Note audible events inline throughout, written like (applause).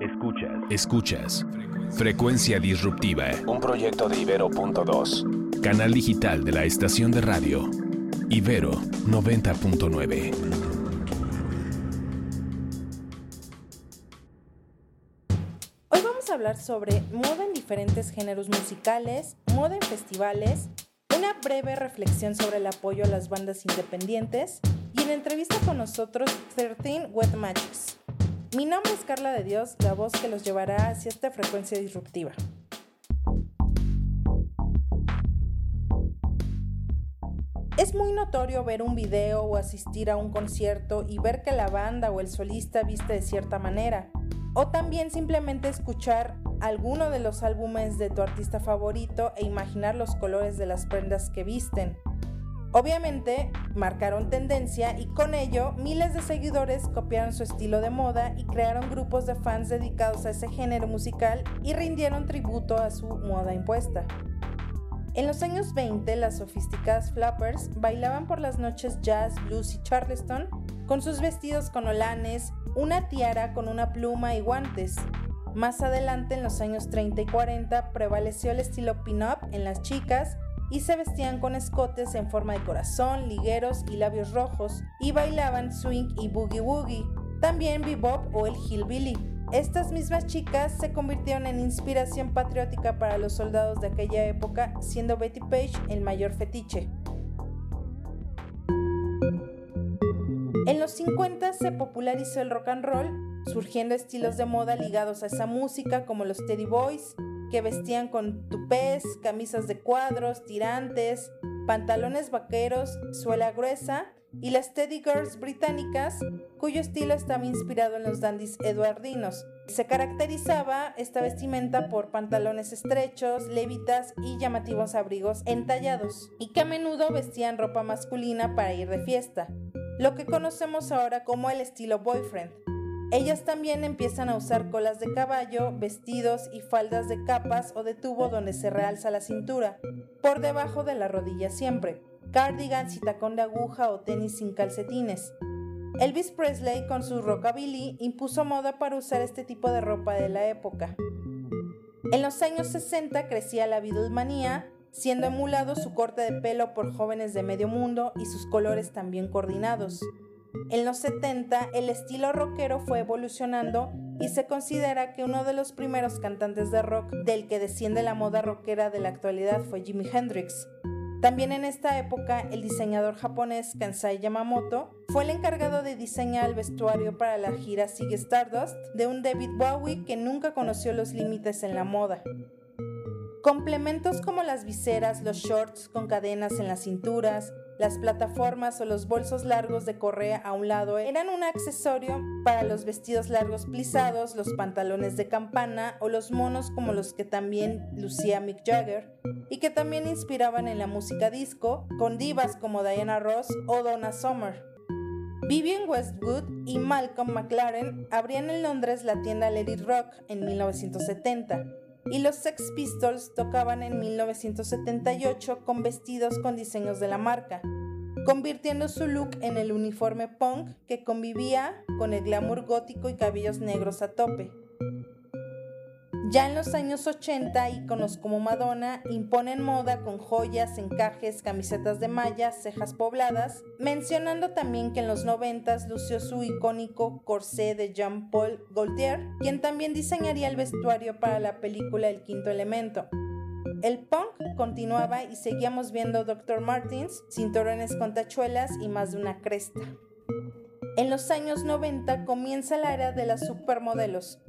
Escuchas. Escuchas. Frecuencia Disruptiva. Un proyecto de Ibero.2. Canal digital de la estación de radio. Ibero 90.9. Hoy vamos a hablar sobre moda en diferentes géneros musicales, moda en festivales, una breve reflexión sobre el apoyo a las bandas independientes y en entrevista con nosotros 13 Wet Matches. Mi nombre es Carla de Dios, la voz que los llevará hacia esta frecuencia disruptiva. Es muy notorio ver un video o asistir a un concierto y ver que la banda o el solista viste de cierta manera, o también simplemente escuchar alguno de los álbumes de tu artista favorito e imaginar los colores de las prendas que visten. Obviamente marcaron tendencia y con ello miles de seguidores copiaron su estilo de moda y crearon grupos de fans dedicados a ese género musical y rindieron tributo a su moda impuesta. En los años 20, las sofisticadas flappers bailaban por las noches jazz, blues y charleston con sus vestidos con olanes, una tiara con una pluma y guantes. Más adelante, en los años 30 y 40, prevaleció el estilo pin-up en las chicas y se vestían con escotes en forma de corazón, ligueros y labios rojos y bailaban swing y boogie woogie, también bebop o el hillbilly. Estas mismas chicas se convirtieron en inspiración patriótica para los soldados de aquella época, siendo Betty Page el mayor fetiche. En los 50 se popularizó el rock and roll, surgiendo estilos de moda ligados a esa música como los Teddy Boys, que vestían con tupés, camisas de cuadros, tirantes, pantalones vaqueros, suela gruesa, y las Teddy Girls británicas, cuyo estilo estaba inspirado en los dandies eduardinos. Se caracterizaba esta vestimenta por pantalones estrechos, levitas y llamativos abrigos entallados, y que a menudo vestían ropa masculina para ir de fiesta, lo que conocemos ahora como el estilo boyfriend. Ellas también empiezan a usar colas de caballo, vestidos y faldas de capas o de tubo donde se realza la cintura, por debajo de la rodilla siempre, cardigans y tacón de aguja o tenis sin calcetines. Elvis Presley con su rockabilly impuso moda para usar este tipo de ropa de la época. En los años 60 crecía la Beatlemanía, siendo emulado su corte de pelo por jóvenes de medio mundo y sus colores también coordinados. En los 70 el estilo rockero fue evolucionando y se considera que uno de los primeros cantantes de rock del que desciende la moda rockera de la actualidad fue Jimi Hendrix. También en esta época el diseñador japonés Kansai Yamamoto fue el encargado de diseñar el vestuario para la gira Sigue Stardust de un David Bowie que nunca conoció los límites en la moda. Complementos como las viseras, los shorts con cadenas en las cinturas, las plataformas o los bolsos largos de correa a un lado eran un accesorio para los vestidos largos plisados, los pantalones de campana o los monos como los que también lucía Mick Jagger y que también inspiraban en la música disco con divas como Diana Ross o Donna Summer. Vivian Westwood y Malcolm McLaren abrían en Londres la tienda Lady Rock en 1970 y los Sex Pistols tocaban en 1978 con vestidos con diseños de la marca, convirtiendo su look en el uniforme punk que convivía con el glamour gótico y cabellos negros a tope. Ya en los años 80, íconos como Madonna imponen moda con joyas, encajes, camisetas de malla, cejas pobladas, mencionando también que en los 90 lució su icónico corsé de Jean-Paul Gaultier, quien también diseñaría el vestuario para la película El Quinto Elemento. El punk continuaba y seguíamos viendo Dr. Martins, cinturones con tachuelas y más de una cresta. En los años 90 comienza la era de las supermodelos,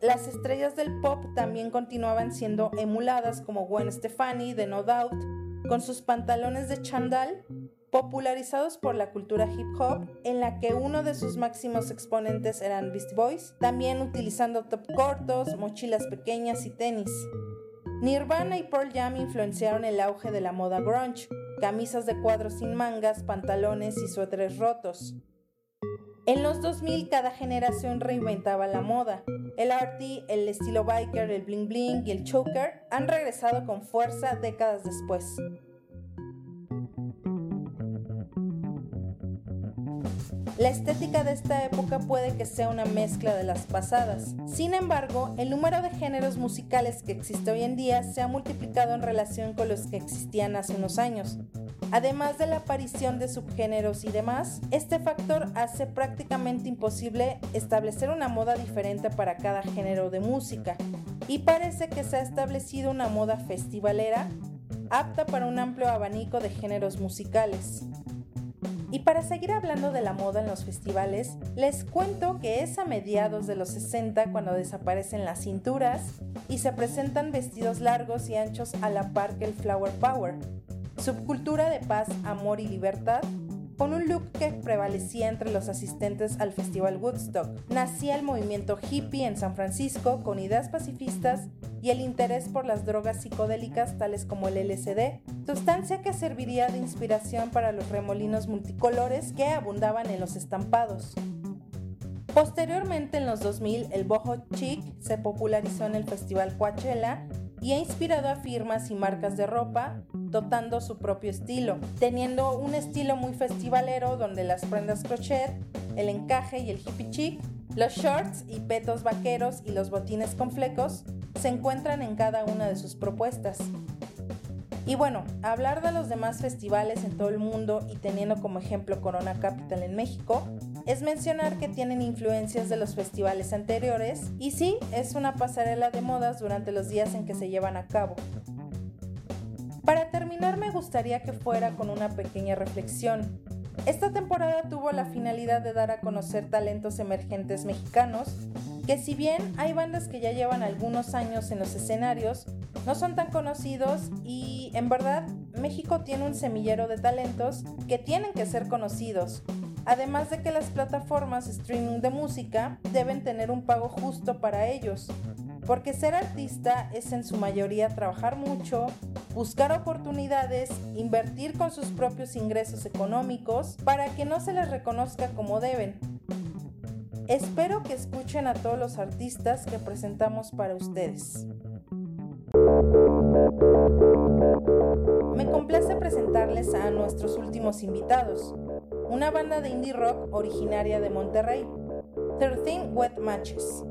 las estrellas del pop también continuaban siendo emuladas como Gwen Stefani de No Doubt, con sus pantalones de chandal, popularizados por la cultura hip hop, en la que uno de sus máximos exponentes eran Beastie Boys, también utilizando top cortos, mochilas pequeñas y tenis. Nirvana y Pearl Jam influenciaron el auge de la moda grunge, camisas de cuadros sin mangas, pantalones y suéteres rotos. En los 2000 cada generación reinventaba la moda. El arty, el estilo biker, el bling bling y el choker han regresado con fuerza décadas después. La estética de esta época puede que sea una mezcla de las pasadas. Sin embargo, el número de géneros musicales que existe hoy en día se ha multiplicado en relación con los que existían hace unos años. Además de la aparición de subgéneros y demás, este factor hace prácticamente imposible establecer una moda diferente para cada género de música y parece que se ha establecido una moda festivalera apta para un amplio abanico de géneros musicales. Y para seguir hablando de la moda en los festivales, les cuento que es a mediados de los 60 cuando desaparecen las cinturas y se presentan vestidos largos y anchos a la par que el flower power, subcultura de paz, amor y libertad con un look que prevalecía entre los asistentes al Festival Woodstock. Nacía el movimiento hippie en San Francisco con ideas pacifistas y el interés por las drogas psicodélicas tales como el LSD, sustancia que serviría de inspiración para los remolinos multicolores que abundaban en los estampados. Posteriormente, en los 2000, el boho chic se popularizó en el Festival Coachella y ha inspirado a firmas y marcas de ropa, dotando su propio estilo, teniendo un estilo muy festivalero donde las prendas crochet, el encaje y el hippie chic, los shorts y petos vaqueros y los botines con flecos se encuentran en cada una de sus propuestas. Y bueno, hablar de los demás festivales en todo el mundo y teniendo como ejemplo Corona Capital en México, es mencionar que tienen influencias de los festivales anteriores y sí, es una pasarela de modas durante los días en que se llevan a cabo. Para terminar me gustaría que fuera con una pequeña reflexión. Esta temporada tuvo la finalidad de dar a conocer talentos emergentes mexicanos que si bien hay bandas que ya llevan algunos años en los escenarios, no son tan conocidos y en verdad México tiene un semillero de talentos que tienen que ser conocidos. Además de que las plataformas streaming de música deben tener un pago justo para ellos, porque ser artista es en su mayoría trabajar mucho, buscar oportunidades, invertir con sus propios ingresos económicos para que no se les reconozca como deben. Espero que escuchen a todos los artistas que presentamos para ustedes. Me complace presentarles a nuestros últimos invitados, una banda de indie rock originaria de Monterrey, 13 Wet Matches.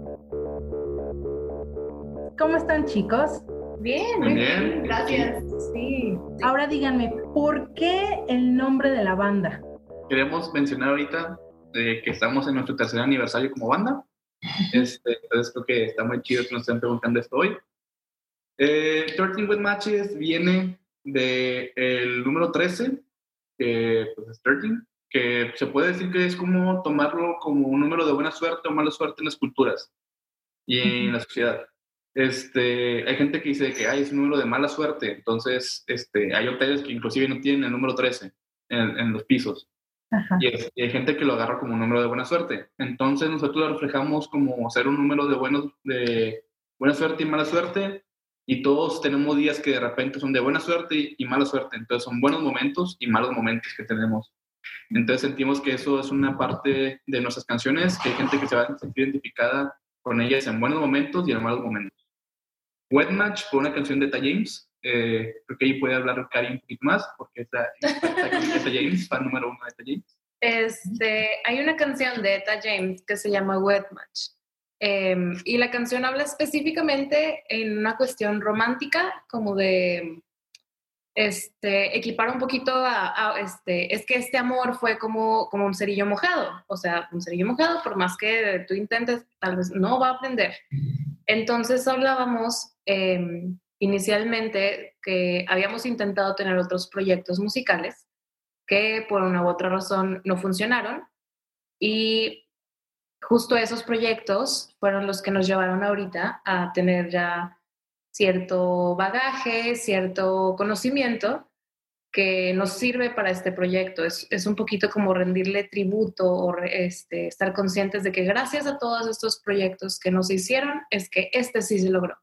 ¿Cómo están chicos? Bien, muy bien, gracias. Sí. Ahora díganme, ¿por qué el nombre de la banda? Queremos mencionar ahorita que estamos en nuestro tercer aniversario como banda. (laughs) Este, entonces creo que está muy chido que nos estén preguntando esto hoy. Eh, 13 With Matches viene del el número 13, que pues, es 13, que se puede decir que es como tomarlo como un número de buena suerte o mala suerte en las culturas y en la sociedad. Este, hay gente que dice que hay es un número de mala suerte, entonces este, hay hoteles que inclusive no tienen el número 13 en, en los pisos. Y, hay gente que lo agarra como un número de buena suerte. Entonces nosotros lo reflejamos como ser un número de, buenos, de buena suerte y mala suerte. Y todos tenemos días que de repente son de buena suerte y, mala suerte. Entonces son buenos momentos y malos momentos que tenemos. Entonces sentimos que eso es una parte de nuestras canciones, que hay gente que se va a sentir identificada con ellas en buenos momentos y en malos momentos. Wet Match fue una canción de Ta James, eh, creo que ahí puede hablar Karim un poquito más, porque es la, James, fan número uno de Eta James. Este, hay una canción de Eta James que se llama Wet Match. Em, y la canción habla específicamente en una cuestión romántica, como de este, equipar un poquito a, este, es que este amor fue como, como un cerillo mojado, o sea, un cerillo mojado, por más que tú intentes, tal vez no va a aprender. Entonces hablábamos eh, inicialmente que habíamos intentado tener otros proyectos musicales que por una u otra razón no funcionaron y justo esos proyectos fueron los que nos llevaron ahorita a tener ya cierto bagaje, cierto conocimiento que nos sirve para este proyecto. Es, es un poquito como rendirle tributo o este, estar conscientes de que gracias a todos estos proyectos que nos hicieron es que este sí se logró.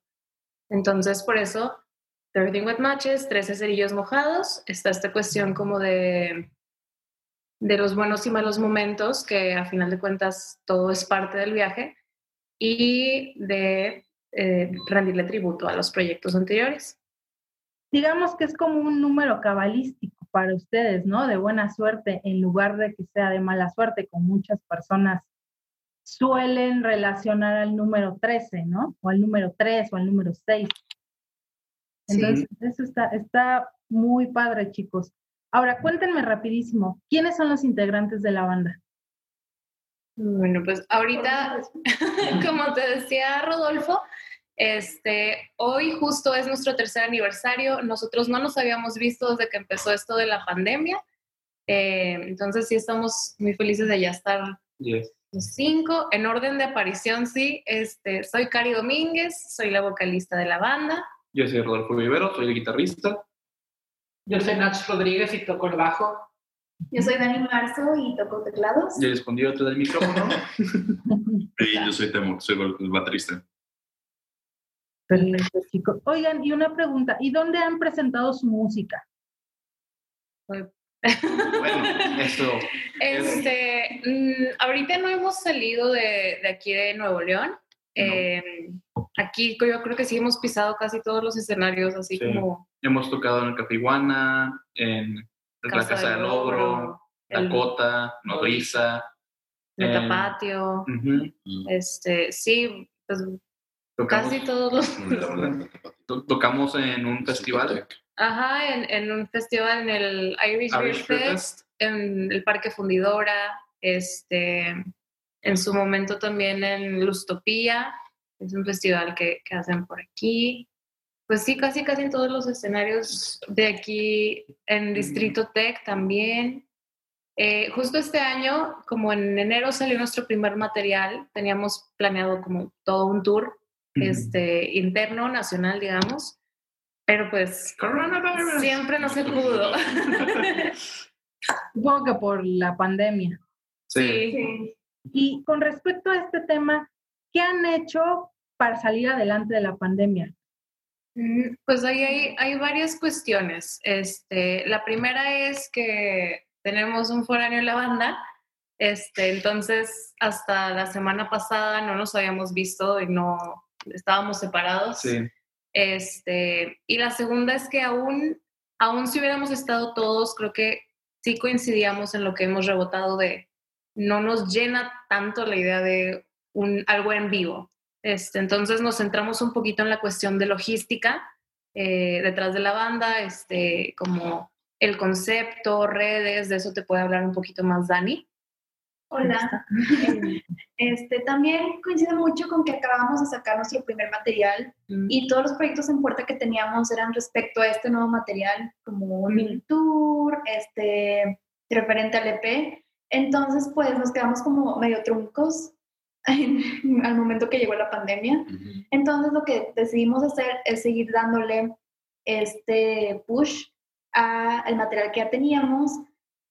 Entonces, por eso, 13 wet matches, 13 cerillos mojados, está esta cuestión como de, de los buenos y malos momentos, que a final de cuentas todo es parte del viaje, y de eh, rendirle tributo a los proyectos anteriores. Digamos que es como un número cabalístico para ustedes, ¿no? De buena suerte, en lugar de que sea de mala suerte, con muchas personas suelen relacionar al número 13, ¿no? O al número 3 o al número 6. Entonces, eso está, está muy padre, chicos. Ahora, cuéntenme rapidísimo, ¿quiénes son los integrantes de la banda? Bueno, pues ahorita, (laughs) como te decía Rodolfo, este, hoy justo es nuestro tercer aniversario. Nosotros no nos habíamos visto desde que empezó esto de la pandemia. Eh, entonces sí estamos muy felices de ya estar Yes. los cinco. En orden de aparición, sí. Este, soy Cari Domínguez, soy la vocalista de la banda. Yo soy Rodolfo Vivero, soy el guitarrista. Yo soy Nach Rodríguez y toco el bajo. Yo soy Dani Marzo y toco teclados. Ya escondido detrás del micrófono. (laughs) Y yo soy Temo, soy el baterista. Perfecto, chicos. Oigan, y una pregunta, ¿y dónde han presentado su música? bueno, eso. Este, mm, ahorita no hemos salido de, de aquí de Nuevo León. Eh, aquí yo creo que sí hemos pisado casi todos los escenarios, así Sí. como Hemos tocado en el Café Iguana, en la Casa del Ogro, el Dakota, Nodriza. eh, Metapatio. ujú. Este, sí, pues Tocamos, casi todos los. (laughs) (laughs) to- tocamos en un festival, Ajá, en, en un festival en el Irish, Beer Irish Beer Fest, en el Parque Fundidora, este, en su momento también en Lustopía, es un festival que, que hacen por aquí. Pues sí, casi casi en todos los escenarios de aquí, en Distrito Tech también. Eh, justo este año, como en enero salió nuestro primer material, teníamos planeado como todo un tour este, interno, nacional, digamos, pero pues Coronavirus. siempre no se (laughs) pudo. (laughs) Supongo que por la pandemia. Sí. Sí. Y con respecto a este tema, ¿qué han hecho para salir adelante de la pandemia? Mm, Pues ahí hay, hay varias cuestiones. Este, la primera es que tenemos un foráneo en la banda, este, entonces hasta la semana pasada no nos habíamos visto y no estábamos separados. Sí. Este, y la segunda es que aún, aún si hubiéramos estado todos, creo que sí coincidíamos en lo que hemos rebotado de no nos llena tanto la idea de un, algo en vivo. Este, entonces nos centramos un poquito en la cuestión de logística eh, detrás de la banda, este, como el concepto, redes, de eso te puede hablar un poquito más Dani. Hola. (laughs) Este, también coincide mucho con que acabamos de sacar nuestro primer material y todos los proyectos en puerta que teníamos eran respecto a este nuevo material, como un mini tour, este, referente al EP. Entonces, pues nos quedamos como medio truncos (laughs) al momento que llegó la pandemia. Entonces, lo que decidimos hacer es seguir dándole este push al material que ya teníamos.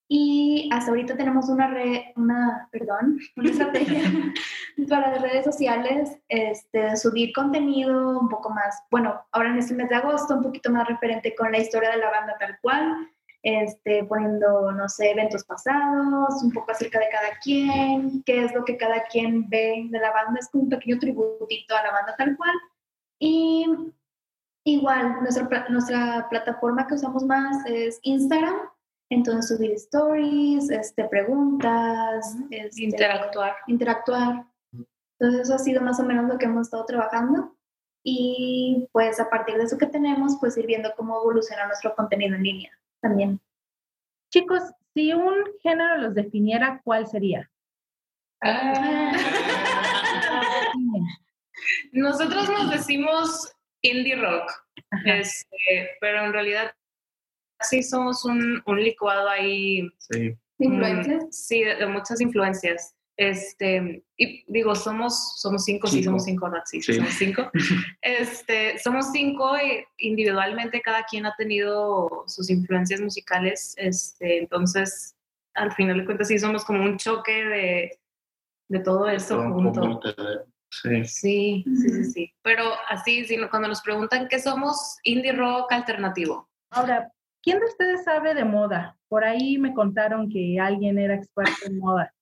Y hasta ahorita tenemos una red, una, perdón, (laughs) una estrategia (laughs) para las redes sociales, este, subir contenido un poco más, bueno, ahora en este mes de agosto, un poquito más referente con la historia de la banda tal cual, este, poniendo, no sé, eventos pasados, un poco acerca de cada quien, qué es lo que cada quien ve de la banda, es como un pequeño tributito a la banda tal cual. Y igual, nuestra, nuestra plataforma que usamos más es Instagram, entonces subir stories, este, preguntas, este, Interactuar. interactuar. Entonces eso ha sido más o menos lo que hemos estado trabajando y pues a partir de eso que tenemos, pues ir viendo cómo evoluciona nuestro contenido en línea también. Chicos, si un género los definiera, ¿cuál sería? (laughs) Nosotros nos decimos indie rock, este, pero en realidad sí somos un, un licuado ahí Sí. ¿Influencias? Mm, sí, de, de muchas influencias. Este, y digo, somos, somos cinco, sí, somos cinco, ¿verdad? Sí, Sí. somos cinco. (laughs) Este, somos cinco y individualmente cada quien ha tenido sus influencias musicales. Este, entonces, al final de cuentas, sí somos como un choque de, de todo eso un junto. Sí. Sí, sí, sí, sí. Pero así, sí, cuando nos preguntan qué somos, indie rock alternativo. Ahora, ¿quién de ustedes sabe de moda? Por ahí me contaron que alguien era experto en moda.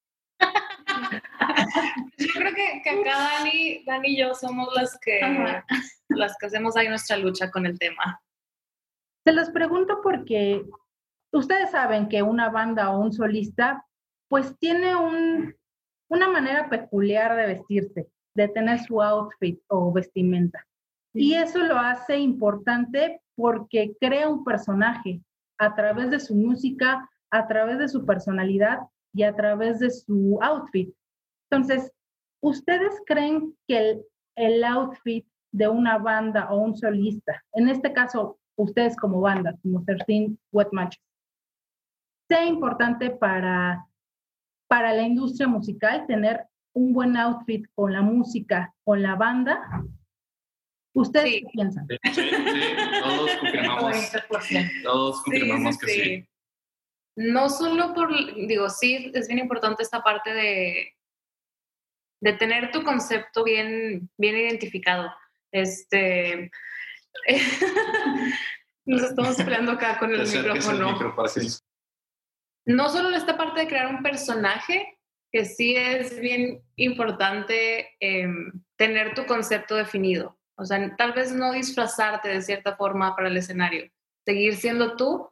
Yo creo que, que acá Dani, Dani y yo somos las que, Ajá. las que hacemos ahí nuestra lucha con el tema. Se los pregunto porque ustedes saben que una banda o un solista, pues tiene un, una manera peculiar de vestirse, de tener su outfit o vestimenta. Y eso lo hace importante porque crea un personaje a través de su música, a través de su personalidad y a través de su outfit. Entonces, ¿ustedes creen que el, el outfit de una banda o un solista, en este caso ustedes como banda, como 13 Wet Matches, sea importante para, para la industria musical tener un buen outfit con la música, con la banda? ¿Ustedes qué piensan? Sí, sí, todos confirmamos, todos confirmamos que sí. No solo por, digo, sí, es bien importante esta parte de, de tener tu concepto bien, bien identificado. Este, (laughs) nos estamos peleando acá con el micrófono. No solo esta parte de crear un personaje, que sí es bien importante em, tener tu concepto definido. O sea, tal vez no disfrazarte de cierta forma para el escenario, seguir siendo tú,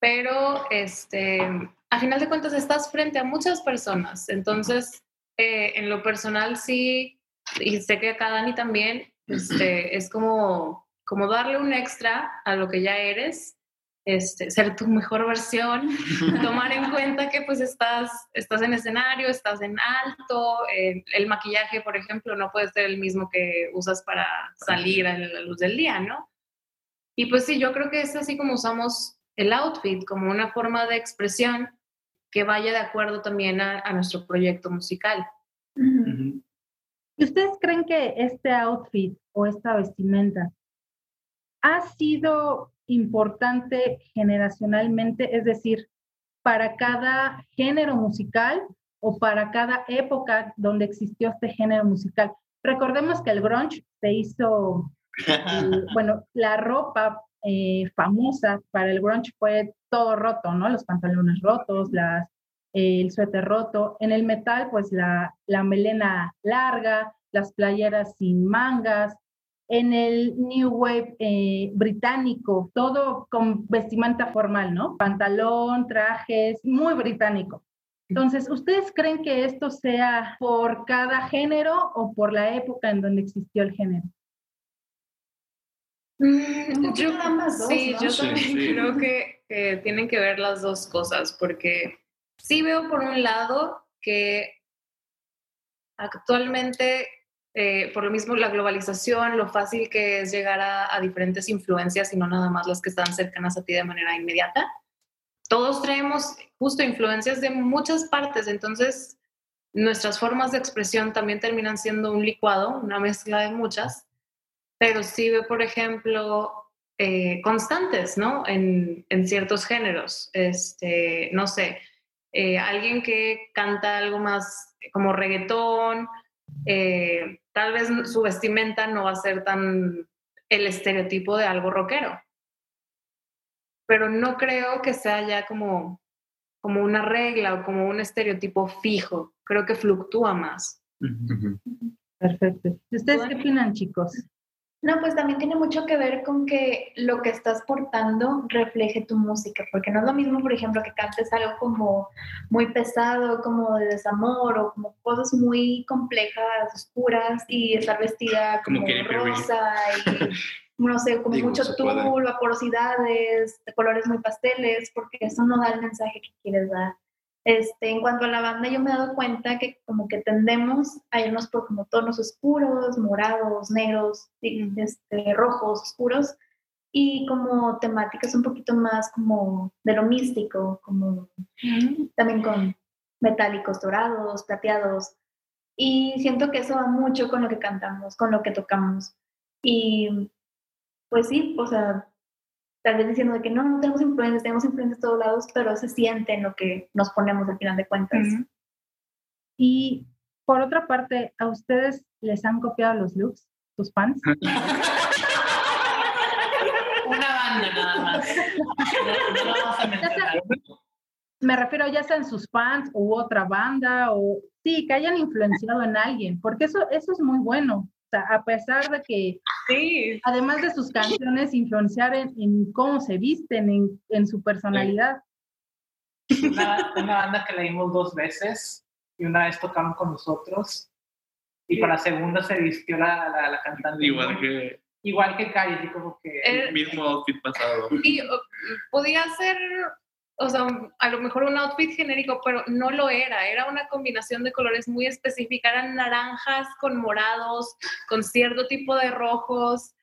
pero este, a final de cuentas estás frente a muchas personas. Entonces, eh, en lo personal sí, y sé que acá Dani también, (clears throat) este, es como, como darle un extra a lo que ya eres, este, ser tu mejor versión, (laughs) tomar en cuenta que pues estás, estás en escenario, estás en alto, el maquillaje, por ejemplo, no puede ser el mismo que usas para salir a la luz del día, ¿no? Y pues sí, yo creo que es así como usamos el outfit, como una forma de expresión que vaya de acuerdo también a, nuestro proyecto musical. ¿Y ustedes creen que este outfit o esta vestimenta ha sido importante generacionalmente, es decir, para cada género musical o para cada época donde existió este género musical? Recordemos que el grunge se hizo, (laughs) bueno, la ropa eh, famosa para el grunge fue todo roto, ¿no? Los pantalones rotos, las el suéter roto. En el metal, pues la, la melena larga, las playeras sin mangas. En el New Wave eh, británico, todo con vestimenta formal, ¿no? Pantalón, trajes, muy británico. Entonces, ¿ustedes creen que esto sea por cada género o por la época en donde existió el género? Mm, yo, sí, yo también creo que, que, tienen que ver las dos cosas, porque Sí veo por un lado que actualmente, eh, por lo mismo la globalización, lo fácil que es llegar a, diferentes influencias y no nada más las que están cercanas a ti de manera inmediata. Todos traemos justo influencias de muchas partes, entonces nuestras formas de expresión también terminan siendo un licuado, una mezcla de muchas, pero sí veo, por ejemplo, eh, constantes, ¿no? En, en, ciertos géneros. Este, no sé, eh, alguien que canta algo más como reggaetón, eh, tal vez su vestimenta no va a ser tan el estereotipo de algo rockero. Pero no creo que sea ya como, como una regla o como un estereotipo fijo. Creo que fluctúa más. Perfecto. ¿Ustedes qué opinan, chicos? No, pues también tiene mucho que ver con que lo que estás portando refleje tu música, porque no es lo mismo, por ejemplo, que cantes algo como muy pesado, como de desamor o como cosas muy complejas, oscuras y estar vestida como, rosa (laughs) y no sé, como mucho tul, vaporosidades, de colores muy pasteles, porque eso no da el mensaje que quieres dar. Este, en cuanto a la banda, yo me he dado cuenta que como que tendemos a irnos por como tonos oscuros, morados, negros, este, rojos, oscuros, y como temáticas un poquito más como de lo místico, como también con metálicos dorados, plateados. Y siento que eso va mucho con lo que cantamos, con lo que tocamos. Y pues sí, o sea, tal vez diciendo de que no, no tenemos influencias, tenemos influencias de todos lados, pero se siente en lo que nos ponemos al final de cuentas. Y por otra parte, ¿a ustedes les han copiado los looks, sus fans? (laughs) Una banda nada más. me refiero ya sea en sus fans u otra banda o sí, que hayan influenciado en alguien, porque eso, eso es muy bueno a pesar de que, además de sus canciones, influenciar en, cómo se visten, en, su personalidad. Una, una banda que la vimos dos veces y una vez tocaron con nosotros. Y para la segunda se vistió la, la, la cantante. Igual que Igual que Cari, como que. El mismo outfit pasado. Y uh, podía ser, o sea, a lo mejor un outfit genérico, pero no lo era. Era una combinación de colores muy específica. Eran naranjas con morados, con cierto tipo de rojos.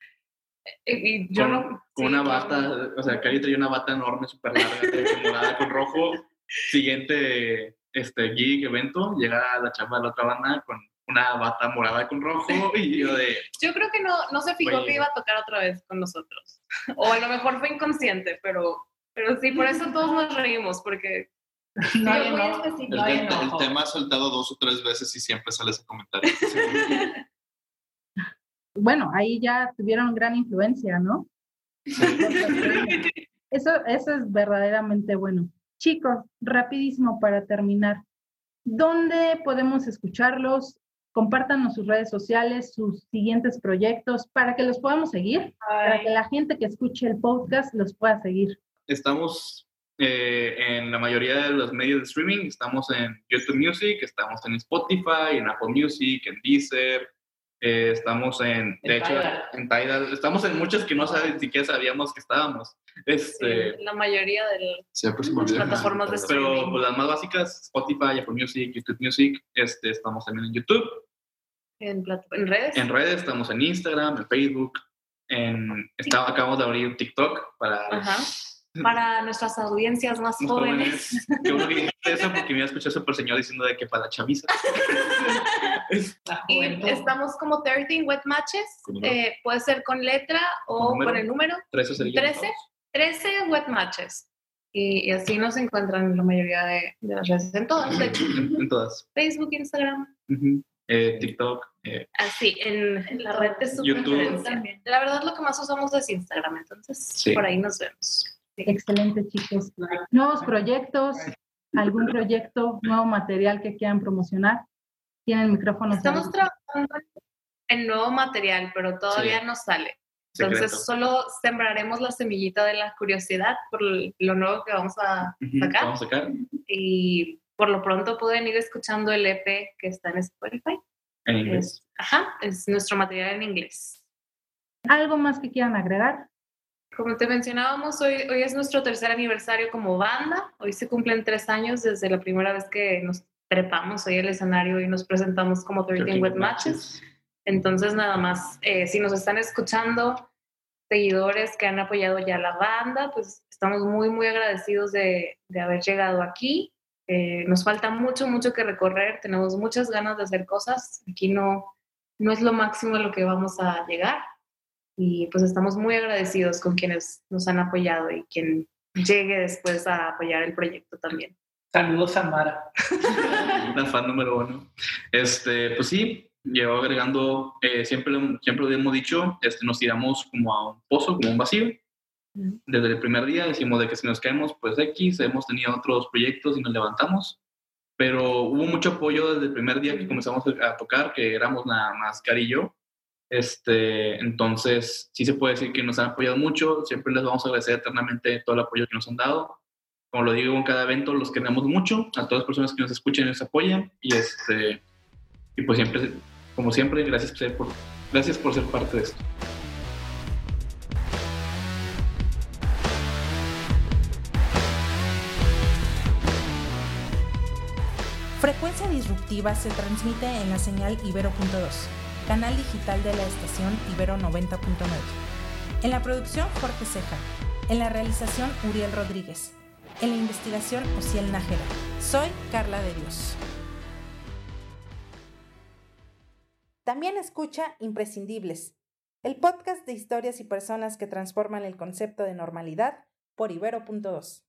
Y, y yo con, no. con sí, una no, bata, o sea, Cari traía una bata enorme, súper larga, (laughs) morada con rojo. Siguiente este, gig, evento, llega la chamba de la otra banda con una bata morada con rojo (laughs) y yo de... Yo creo que no, no se fijó Oye. que iba a tocar otra vez con nosotros. O a lo mejor fue inconsciente, pero, pero sí, por eso todos nos reímos, porque (laughs) No, muy no, específico. El, tema ha saltado dos o tres veces y siempre sale ese comentario. (laughs) Bueno, ahí ya tuvieron gran influencia, ¿no? (laughs) Eso, eso es verdaderamente bueno. Chicos, rapidísimo para terminar. ¿Dónde podemos escucharlos? Compártanos sus redes sociales, sus siguientes proyectos, para que los podamos seguir, para que la gente que escuche el podcast los pueda seguir. Estamos eh, en la mayoría de los medios de streaming, estamos en YouTube Music, estamos en Spotify, en Apple Music, en Deezer, eh, estamos en, de En hecho, Tidal. en Tidal, estamos en muchas que no saben, ni siquiera sabíamos que estábamos. Este, sí, la mayoría de las plataformas de Pero streaming. pues, las más básicas, Spotify, Apple Music, YouTube Music, este, estamos también en YouTube. En redes. En redes estamos en Instagram, en Facebook, en, está- acabamos de abrir TikTok para Ajá. Para nuestras audiencias más jóvenes. jóvenes. Qué bueno que dijiste eso porque me iba a escuchar súper señor diciendo de que para la chaviza. Y estamos como 13 wet matches. Eh, puede ser con letra o ¿Con el número. 13 sería. 13. 13 wet matches. Y, y así nos encuentran en la mayoría de, de las redes. En todas, de hecho. En, en todas. (laughs) Facebook, Instagram. Ujú. Eh, TikTok. eh, Así, en, en la red de su YouTube. También. La verdad, lo que más usamos es Instagram. Entonces, Sí. por ahí nos vemos. Excelente, chicos. Nuevos proyectos, algún proyecto, nuevo material que quieran promocionar. Tienen micrófonos. Estamos trabajando en nuevo material, pero todavía Sí. no sale. secreto. Entonces solo sembraremos la semillita de la curiosidad por lo nuevo que vamos a sacar. Vamos a sacar Y por lo pronto pueden ir escuchando el EP que está en Spotify. en inglés. Es, ajá, es nuestro material en inglés. ¿Algo más que quieran agregar? Como te mencionábamos, hoy, hoy es nuestro tercer aniversario como banda. Hoy se cumplen tres años desde la primera vez que nos trepamos hoy al escenario y nos presentamos como 13 Wet Matches. Entonces, nada más, eh, si nos están escuchando, seguidores que han apoyado ya la banda, pues estamos muy, muy agradecidos de, de haber llegado aquí. Eh, nos falta mucho, mucho que recorrer, tenemos muchas ganas de hacer cosas. Aquí no, no es lo máximo a lo que vamos a llegar. Y pues estamos muy agradecidos con quienes nos han apoyado y quien llegue después a apoyar el proyecto también. Saludos a Mara. (laughs) la fan número uno. Este, pues sí, llevo agregando, eh, siempre, lo- siempre lo hemos dicho, este, nos tiramos como a un pozo, como un vacío. Desde el primer día decimos de que si nos caemos, pues X, hemos tenido otros proyectos y nos levantamos. Pero hubo mucho apoyo desde el primer día que comenzamos a tocar, que éramos nada más Cari y yo. Este, entonces, sí se puede decir que nos han apoyado mucho. Siempre les vamos a agradecer eternamente todo el apoyo que nos han dado como lo digo en cada evento, los queremos mucho, a todas las personas que nos escuchan y nos apoyan, y este, y pues siempre, como siempre, gracias por, gracias por ser parte de esto. Frecuencia Disruptiva se transmite en la señal Ibero.2, canal digital de la estación Ibero 90.9. En la producción Jorge Ceja, en la realización Uriel Rodríguez, en la investigación Ociel Nájera. Soy Carla de Dios. También escucha Imprescindibles, el podcast de historias y personas que transforman el concepto de normalidad por Ibero.2.